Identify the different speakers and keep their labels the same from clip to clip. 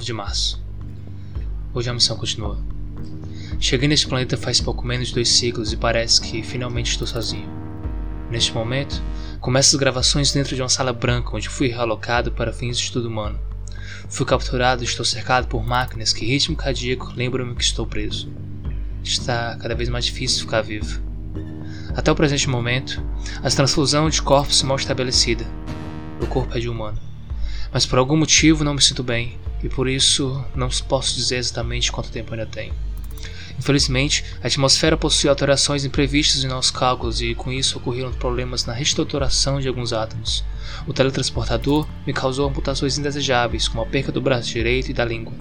Speaker 1: 9 de março. Hoje a missão continua. Cheguei neste planeta faz pouco menos de dois ciclos e parece que finalmente estou sozinho. Neste momento, começo as gravações dentro de uma sala branca onde fui realocado para fins de estudo humano. Fui capturado e estou cercado por máquinas que ritmo cardíaco lembram-me que estou preso. Está cada vez mais difícil ficar vivo. Até o presente momento, a transfusão de corpos é mal estabelecida. O corpo é de humano. Mas por algum motivo não me sinto bem, e por isso não posso dizer exatamente quanto tempo ainda tenho. Infelizmente, a atmosfera possui alterações imprevistas em nossos cálculos e com isso ocorreram problemas na reestruturação de alguns átomos. O teletransportador me causou amputações indesejáveis, como a perca do braço direito e da língua,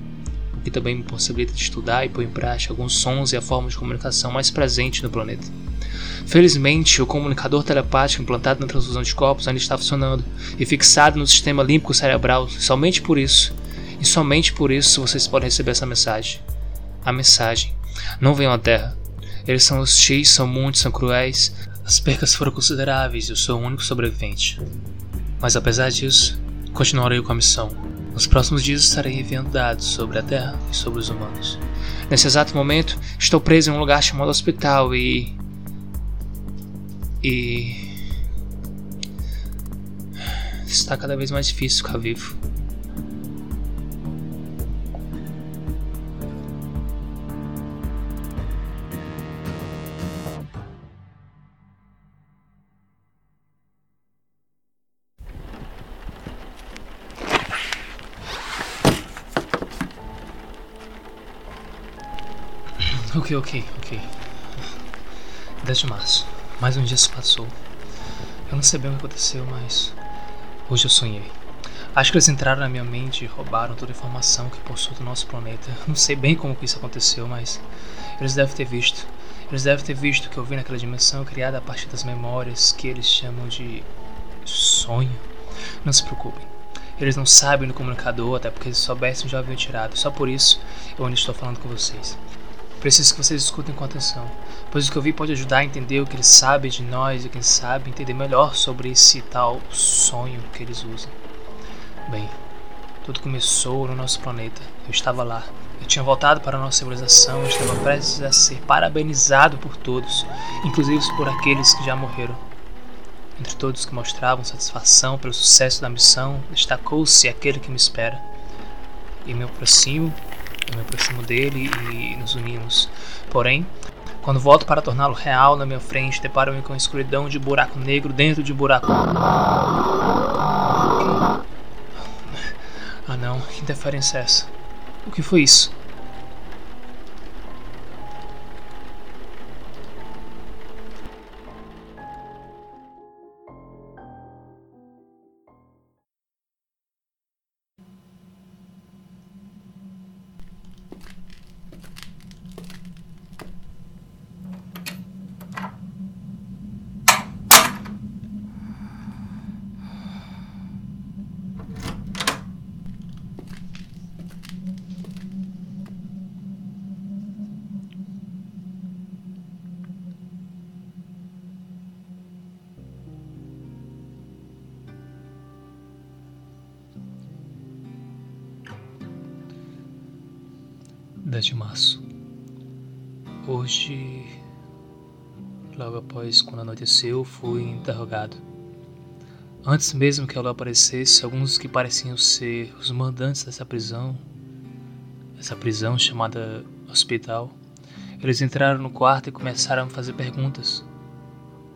Speaker 1: o que também me possibilita de estudar e pôr em prática alguns sons e a forma de comunicação mais presente no planeta. Felizmente, o comunicador telepático implantado na transfusão de corpos ainda está funcionando e fixado no sistema límbico cerebral. Somente por isso, e somente por isso vocês podem receber essa mensagem. A mensagem: Não venham à Terra. Eles são hostis, são muitos, são cruéis. As percas foram consideráveis e eu sou o único sobrevivente. Mas apesar disso, continuarei com a missão. Nos próximos dias estarei enviando dados sobre a Terra e sobre os humanos. Nesse exato momento, estou preso em um lugar chamado hospital e e. Está cada vez mais difícil ficar vivo. Ok, ok, ok. 10 de março. Mais um dia se passou. Eu não sei bem o que aconteceu, mas hoje eu sonhei. Acho que eles entraram na minha mente e roubaram toda a informação que possuo do nosso planeta. Não sei bem como que isso aconteceu, mas eles devem ter visto. Eles devem ter visto que eu vi naquela dimensão criada a partir das memórias que eles chamam de sonho. Não se preocupem. Eles não sabem do comunicador, até porque se soubessem já haviam tirado. Só por isso eu ainda estou falando com vocês. Preciso que vocês escutem com atenção, pois o que eu vi pode ajudar a entender o que eles sabem de nós e quem sabe entender melhor sobre esse tal sonho que eles usam. Bem, tudo começou no nosso planeta. Eu estava lá. Eu tinha voltado para a nossa civilização e estava prestes a ser parabenizado por todos, inclusive por aqueles que já morreram. Entre todos que mostravam satisfação pelo sucesso da missão, destacou-se aquele que me espera. E me aproximo me aproximo dele e nos unimos. Porém, quando volto para torná-lo real na minha frente, deparo-me com escuridão de buraco negro dentro de buraco. Ah não, que interferência é essa? O que foi isso? De março. Hoje, logo após quando anoiteceu, fui interrogado. Antes mesmo que ela aparecesse, alguns que pareciam ser os mandantes dessa prisão, essa prisão chamada hospital, eles entraram no quarto e começaram a me fazer perguntas.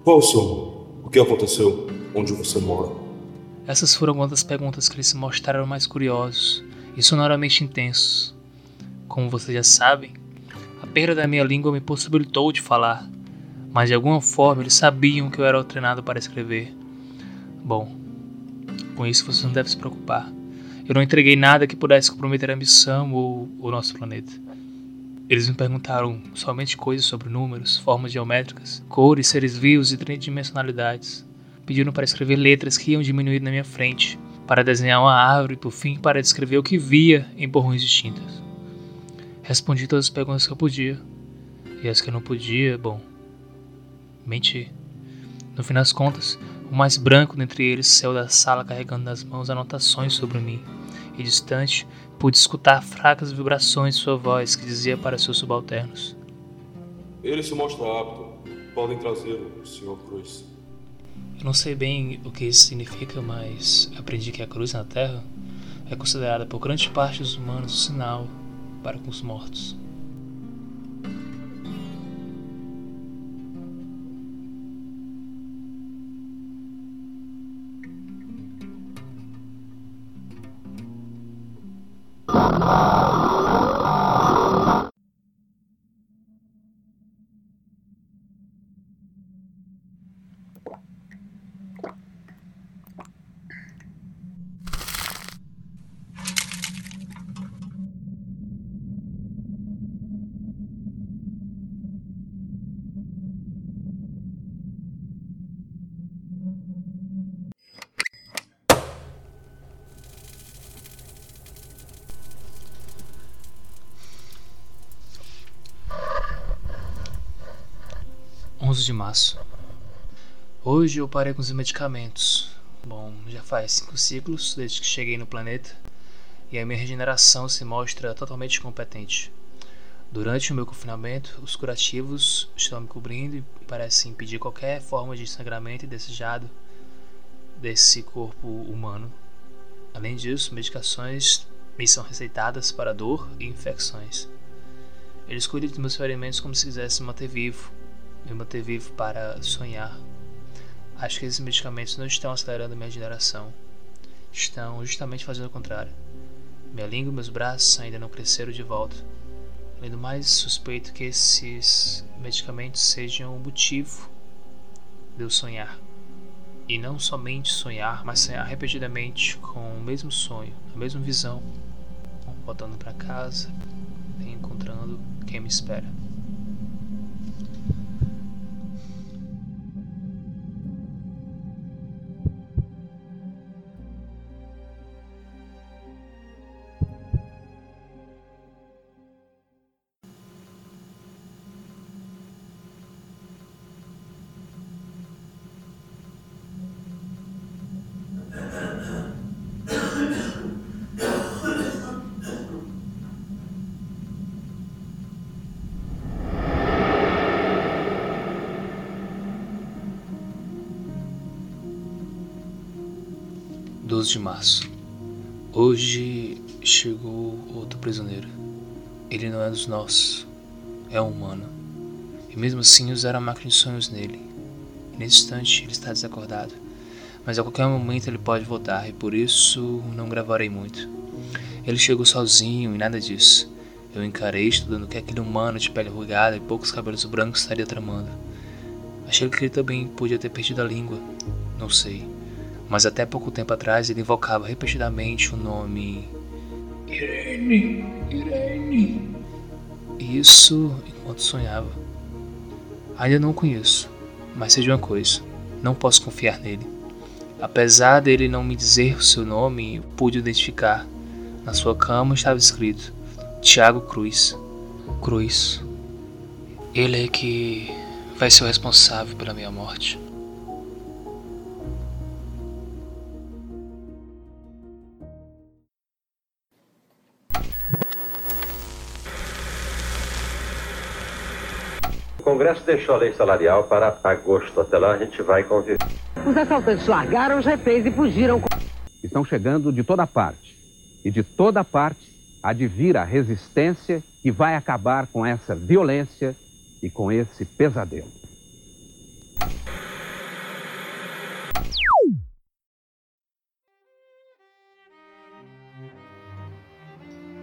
Speaker 2: Qual o som? O que aconteceu? Onde você mora?
Speaker 1: Essas foram algumas das perguntas que eles se mostraram mais curiosos e sonoramente intensos. Como vocês já sabem, a perda da minha língua me possibilitou de falar, mas de alguma forma eles sabiam que eu era treinado para escrever. Bom, com isso vocês não devem se preocupar. Eu não entreguei nada que pudesse comprometer a missão ou o nosso planeta. Eles me perguntaram somente coisas sobre números, formas geométricas, cores, seres vivos e tridimensionalidades. Pediram para escrever letras que iam diminuir na minha frente, para desenhar uma árvore e, por fim, para descrever o que via em borrões distintas. Respondi todas as perguntas que eu podia. E as que eu não podia, bom, menti. No fim das contas, O mais branco dentre eles saiu da sala carregando nas mãos anotações sobre mim, e distante pude escutar fracas vibrações de sua voz que dizia para seus subalternos:
Speaker 2: Ele se mostra apto. Podem trazê-lo, Sr. Cruz.
Speaker 1: Eu não sei bem o que isso significa, mas aprendi que a cruz na Terra é considerada por grande parte dos humanos um sinal para com os mortos. De março. Hoje eu parei com os medicamentos. Bom, já faz cinco ciclos desde que cheguei no planeta e a minha regeneração se mostra totalmente competente. Durante o meu confinamento, os curativos estão me cobrindo e parecem impedir qualquer forma de sangramento indesejado desse corpo humano. Além disso, medicações me são receitadas para dor e infecções. Eles cuidam dos meus ferimentos como se quisessem manter vivo, me manter vivo para sonhar. Acho que esses medicamentos não estão acelerando minha regeneração, estão justamente fazendo o contrário. Minha língua e meus braços ainda não cresceram de volta. Além do mais, suspeito que esses medicamentos sejam o motivo de eu sonhar. E não somente sonhar, mas sonhar repetidamente com o mesmo sonho, a mesma visão, voltando para casa e encontrando quem me espera. Doze de março. Hoje chegou outro prisioneiro. Ele não é dos nossos, é um humano. E mesmo assim usaram a máquina de sonhos nele. E nesse instante ele está desacordado. Mas a qualquer momento ele pode voltar e por isso não gravarei muito. Ele chegou sozinho e nada disso. Eu encarei estudando o que aquele humano de pele rugada e poucos cabelos brancos estaria tramando. Achei que ele também podia ter perdido a língua. Não sei. Mas até pouco tempo atrás ele invocava repetidamente o nome. Irene, Irene. Isso enquanto sonhava. Ainda não o conheço, mas seja uma coisa: não posso confiar nele. Apesar dele não me dizer o seu nome, eu pude identificar. Na sua cama estava escrito Tiago Cruz. Cruz. Ele é que vai ser o responsável pela minha morte.
Speaker 3: O Congresso deixou a lei salarial para agosto. Até lá a gente vai conviver.
Speaker 4: Os assaltantes largaram os reféns e fugiram.
Speaker 5: Estão chegando de toda parte. E de toda parte há de vir a resistência que vai acabar com essa violência e com esse pesadelo.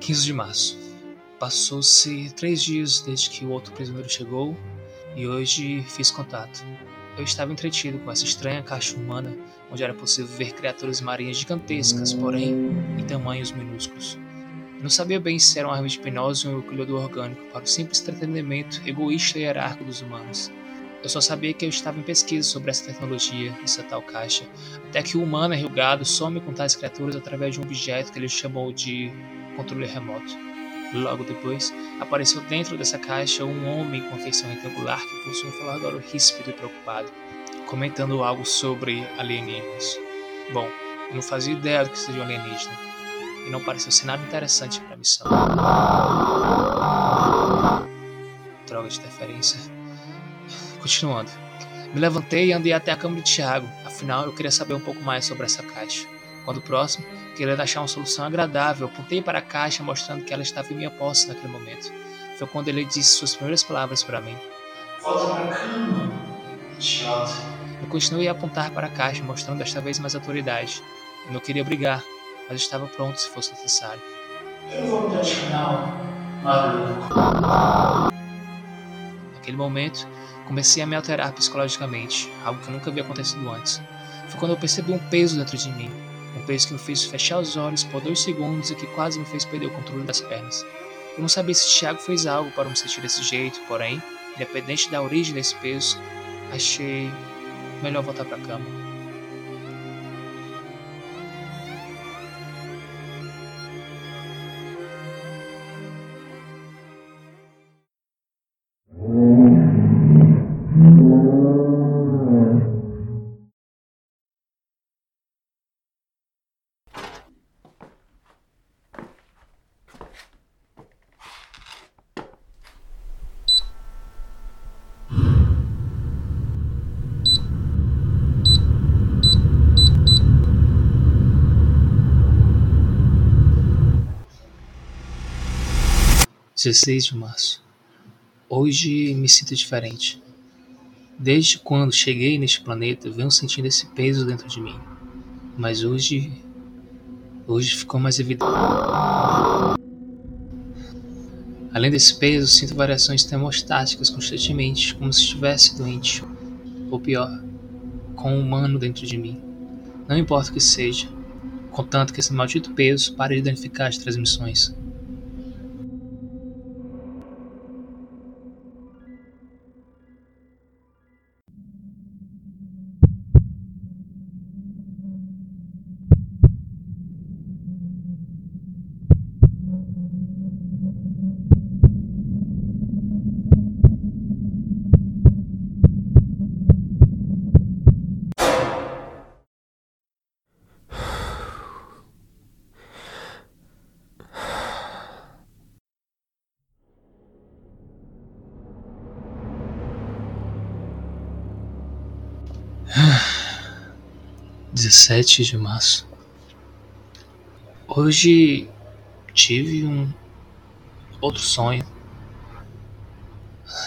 Speaker 1: Quinze de março. Passou-se três dias desde que o outro prisioneiro chegou e hoje fiz contato. Eu estava entretido com essa estranha caixa humana onde era possível ver criaturas marinhas gigantescas, porém em tamanhos minúsculos. Não sabia bem se era uma árvore de hipnose ou um euclidor orgânico para o simples entretenimento egoísta e hierárquico dos humanos. Eu só sabia que eu estava em pesquisa sobre essa tecnologia, essa tal caixa, até que o humano errugado some com tais criaturas através de um objeto que ele chamou de controle remoto. Logo depois, apareceu dentro dessa caixa um homem com feição retangular que possui um falatório ríspido e preocupado. comentando algo sobre alienígenas. Bom, eu não fazia ideia do que seja um alienígena e não pareceu ser nada interessante para a missão. Droga de interferência. Continuando. Me levantei e andei até a cama de Thiago, afinal eu queria saber um pouco mais sobre essa caixa. Quando próximo, querendo achar uma solução agradável, apontei para a caixa mostrando que ela estava em minha posse naquele momento. Foi quando ele disse suas primeiras palavras para mim. Volta para a cama, idiota. Eu continuei a apontar para a caixa, mostrando desta vez mais autoridade. Eu não queria brigar, mas estava pronto se fosse necessário. Eu vou mudar de canal, maluco. Naquele momento, comecei a me alterar psicologicamente, algo que nunca havia acontecido antes. Foi quando eu percebi um peso dentro de mim, um peso que me fez fechar os olhos por dois segundos e que quase me fez perder o controle das pernas. Eu não sabia se Thiago fez algo para me sentir desse jeito, porém, independente da origem desse peso, achei melhor voltar para a cama. 16 de março. Hoje me sinto diferente. Desde quando cheguei neste planeta, venho sentindo esse peso dentro de mim. Mas hoje. Hoje ficou mais evidente. Além desse peso, sinto variações termostáticas constantemente, como se estivesse doente. Ou pior, com um humano dentro de mim. Não importa o que seja, contanto que esse maldito peso pare de danificar as transmissões. Dezessete de março. Hoje tive um outro sonho.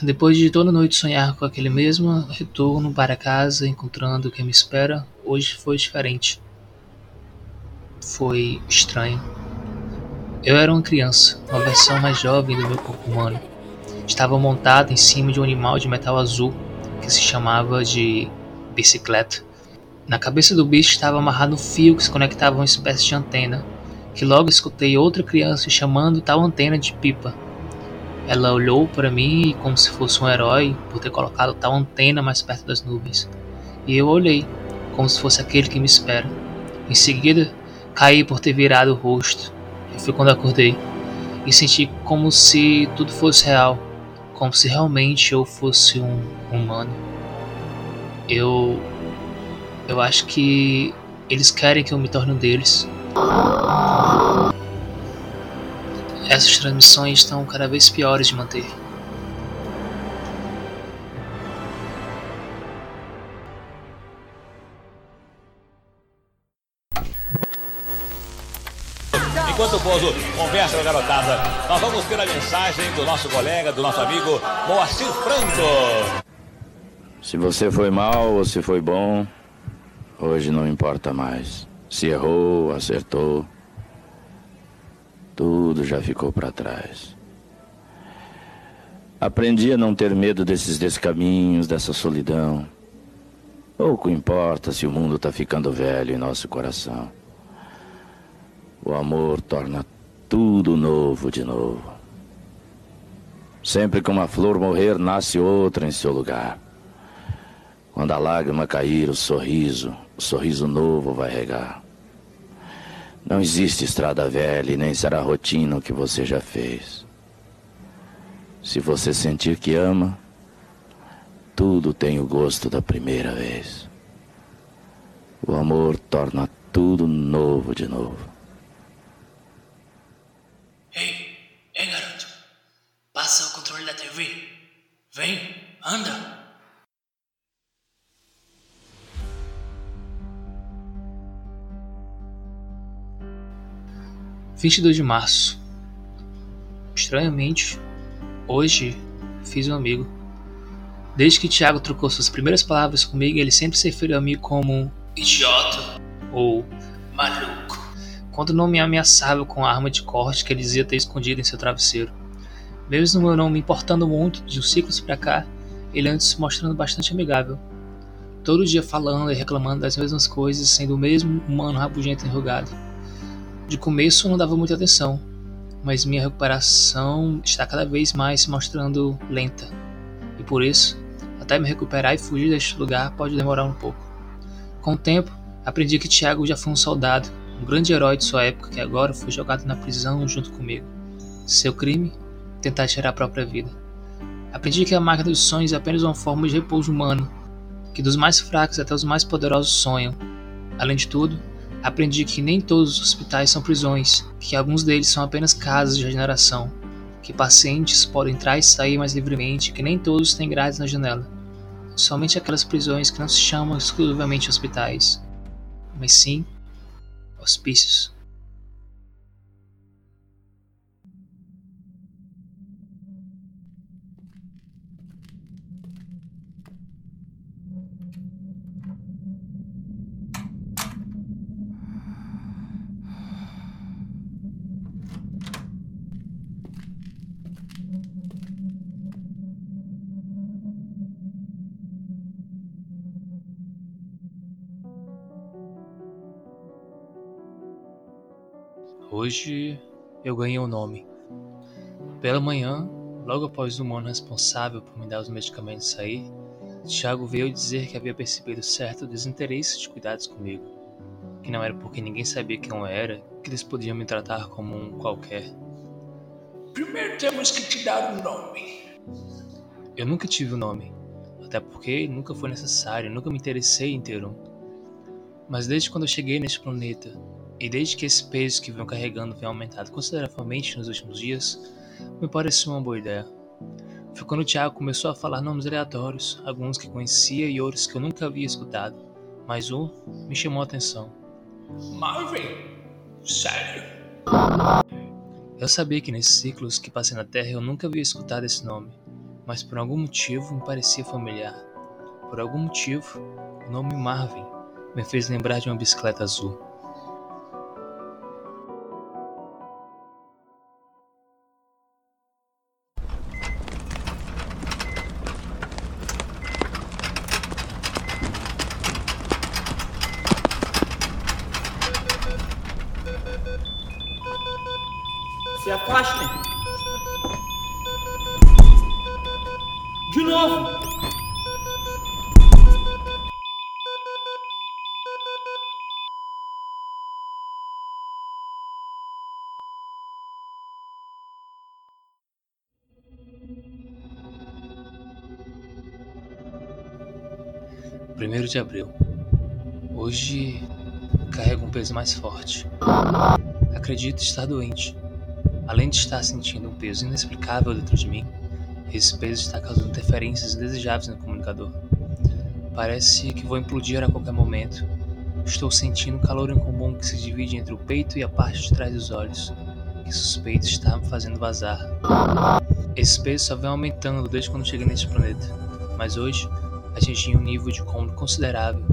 Speaker 1: Depois de toda noite sonhar com aquele mesmo retorno para casa, encontrando o que me espera, hoje foi diferente. Foi estranho. Eu era uma criança, uma versão mais jovem do meu corpo humano. Estava montado em cima de um animal de metal azul que se chamava de bicicleta. Na cabeça do bicho estava amarrado um fio que se conectava a uma espécie de antena, que logo escutei outra criança chamando tal antena de pipa. Ela olhou para mim como se fosse um herói por ter colocado tal antena mais perto das nuvens. E eu olhei, como se fosse aquele que me espera. Em seguida, caí por ter virado o rosto. E foi quando acordei. E senti como se tudo fosse real, como se realmente eu fosse um humano. Eu. Eu acho que eles querem que eu me torne um deles. Essas transmissões estão cada vez piores de manter.
Speaker 6: Enquanto o Bozo conversa com a garotada, nós vamos ter a mensagem do nosso colega, do nosso amigo Moacir Franco.
Speaker 7: Se você foi mal ou se foi bom, hoje não importa mais. Se errou, acertou, tudo já ficou para trás. Aprendi a não ter medo desses descaminhos, dessa solidão. Pouco importa se o mundo está ficando velho em nosso coração. O amor torna tudo novo de novo. Sempre que uma flor morrer, nasce outra em seu lugar. Quando a lágrima cair, o sorriso, o sorriso novo vai regar. Não existe estrada velha e nem será rotina o que você já fez. Se você sentir que ama, tudo tem o gosto da primeira vez. O amor torna tudo novo de novo.
Speaker 1: 22 de março. Estranhamente, hoje fiz um amigo. Desde que Tiago trocou suas primeiras palavras comigo, ele sempre se referiu a mim como idiota ou maluco. Quando não me ameaçava com a arma de corte que ele dizia ter escondido em seu travesseiro. Mesmo eu não me importando muito, de uns ciclos para cá, ele antes se mostrando bastante amigável. Todo dia falando e reclamando das mesmas coisas, sendo o mesmo humano rabugento e enrugado de começo não dava muita atenção, mas minha recuperação está cada vez mais se mostrando lenta. E por isso, até me recuperar e fugir deste lugar pode demorar um pouco. Com o tempo, aprendi que Tiago já foi um soldado, um grande herói de sua época que agora foi jogado na prisão junto comigo. Seu crime? Tentar tirar a própria vida. Aprendi que a máquina dos sonhos é apenas uma forma de repouso humano, que dos mais fracos até os mais poderosos sonham. Além de tudo, aprendi que nem todos os hospitais são prisões, que alguns deles são apenas casas de regeneração, que pacientes podem entrar e sair mais livremente, que nem todos têm grades na janela. Somente aquelas prisões que não se chamam exclusivamente hospitais, mas sim hospícios. Hoje eu ganhei um nome. Pela manhã, logo após o humano responsável por me dar os medicamentos sair, Tiago veio dizer que havia percebido certo desinteresse de cuidados comigo, que não era porque ninguém sabia quem eu era que eles podiam me tratar como um qualquer.
Speaker 8: Primeiro temos que te dar um nome.
Speaker 1: Eu nunca tive um nome, até porque nunca foi necessário, nunca me interessei em ter um. Mas desde quando eu cheguei neste planeta, e desde que esse peso que venho carregando vem aumentado consideravelmente nos últimos dias, me pareceu uma boa ideia. Foi quando o Thiago começou a falar nomes aleatórios, alguns que conhecia e outros que eu nunca havia escutado, mas um me chamou a atenção.
Speaker 8: Marvin? Sério?
Speaker 1: Eu sabia que nesses ciclos que passei na Terra eu nunca havia escutado esse nome, mas por algum motivo me parecia familiar. Por algum motivo, o nome Marvin me fez lembrar de uma bicicleta azul.
Speaker 9: Afastem. De novo.
Speaker 1: Primeiro de abril. Hoje carrego um peso mais forte. Acredito estar doente. Além de estar sentindo um peso inexplicável dentro de mim, esse peso está causando interferências indesejáveis no comunicador. Parece que vou implodir a qualquer momento. Estou sentindo um calor incomum que se divide entre o peito e a parte de trás dos olhos, que suspeito está me fazendo vazar. Esse peso só vem aumentando desde quando cheguei neste planeta, mas hoje atingi um nível de cômodo considerável,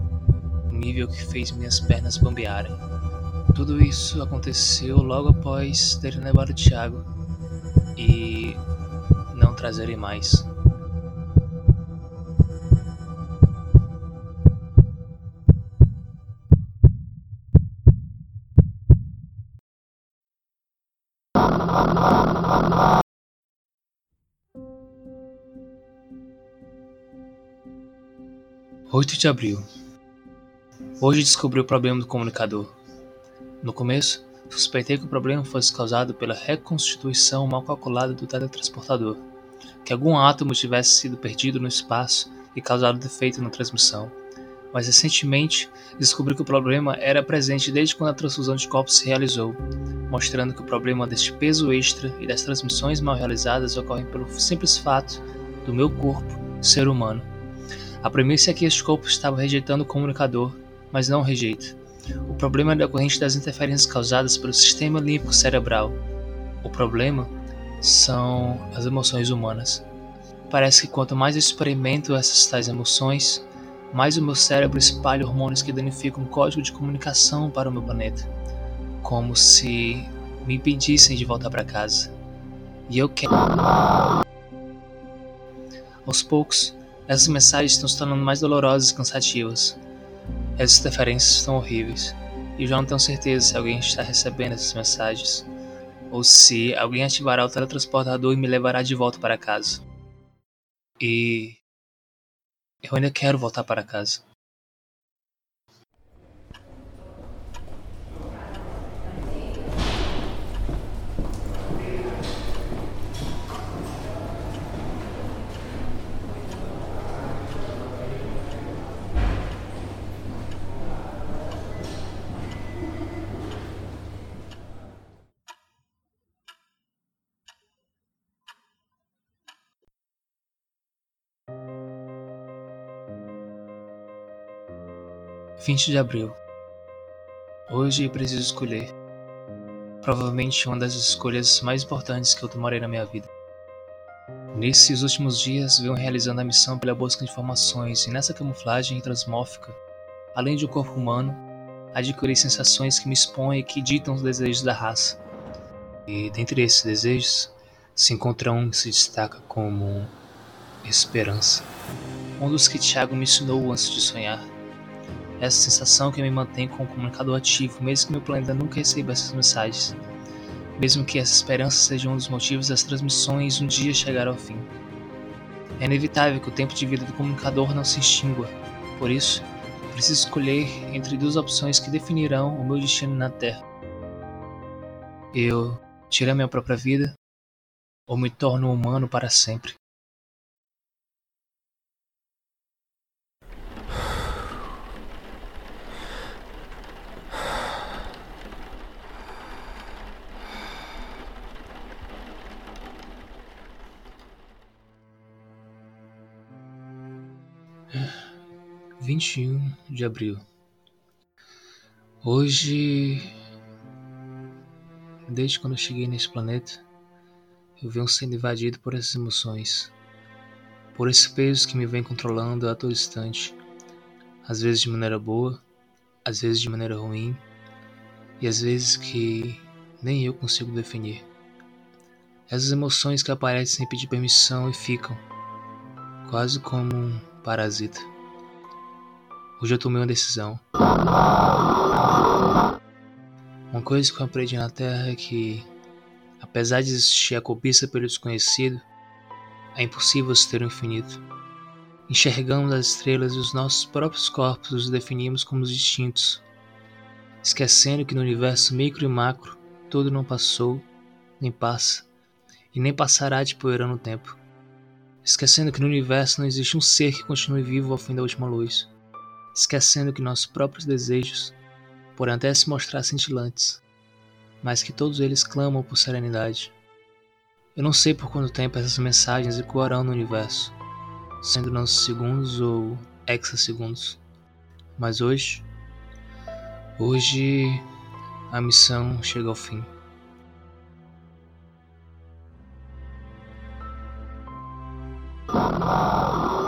Speaker 1: um nível que fez minhas pernas bambearem. Tudo isso aconteceu logo após ter levado o Thiago e não trazerem mais. Oito de abril. Hoje descobri o problema do comunicador. No começo, suspeitei que o problema fosse causado pela reconstituição mal calculada do teletransportador, que algum átomo tivesse sido perdido no espaço e causado defeito na transmissão. Mas recentemente descobri que o problema era presente desde quando a transfusão de corpos se realizou, mostrando que o problema deste peso extra e das transmissões mal realizadas ocorrem pelo simples fato do meu corpo ser humano. A premissa é que este corpo estava rejeitando o comunicador, mas não rejeita. O problema é decorrente das interferências causadas pelo sistema límbico cerebral. O problema são as emoções humanas. Parece que quanto mais eu experimento essas tais emoções, mais o meu cérebro espalha hormônios que danificam o código de comunicação para o meu planeta como se me impedissem de voltar para casa. E eu quero. Aos poucos, essas mensagens estão se tornando mais dolorosas e cansativas. Essas interferências estão horríveis. E já não tenho certeza se alguém está recebendo essas mensagens. Ou se alguém ativará o teletransportador e me levará de volta para casa. E. Eu ainda quero voltar para casa. Vinte de abril. Hoje preciso escolher. Provavelmente uma das escolhas mais importantes que eu tomarei na minha vida. Nesses últimos dias, venho realizando a missão pela busca de informações e nessa camuflagem transmórfica, além de um corpo humano, adquiri sensações que me expõem e que ditam os desejos da raça. E dentre esses desejos, se encontra um que se destaca como esperança. Um dos que Tiago me ensinou antes de sonhar essa sensação que me mantém com o comunicador ativo, mesmo que meu planeta nunca receba essas mensagens. Mesmo que essa esperança seja um dos motivos das transmissões um dia chegar ao fim. É inevitável que o tempo de vida do comunicador não se extingua. Por isso, preciso escolher entre duas opções que definirão o meu destino na Terra. Eu tiro a minha própria vida ou me torno humano para sempre. Vinte e um de abril. Hoje, desde quando eu cheguei nesse planeta, eu venho sendo invadido por essas emoções, por esse peso que me vem controlando a todo instante, às vezes de maneira boa, às vezes de maneira ruim, e às vezes que nem eu consigo definir. Essas emoções que aparecem sem pedir permissão e ficam, quase como um parasita. Hoje eu tomei uma decisão. Uma coisa que eu aprendi na Terra é que, apesar de existir a cobiça pelo desconhecido, é impossível se ter o um infinito. Enxergamos as estrelas e os nossos próprios corpos os definimos como distintos, esquecendo que no universo micro e macro tudo não passou, nem passa, e nem passará de poeira no tempo. Esquecendo que no universo não existe um ser que continue vivo ao fim da última luz esquecendo que nossos próprios desejos podem até se mostrar cintilantes, mas que todos eles clamam por serenidade. Eu não sei por quanto tempo essas mensagens ecoarão no universo, sendo nanosegundos ou hexasegundos, mas hoje, hoje a missão chega ao fim.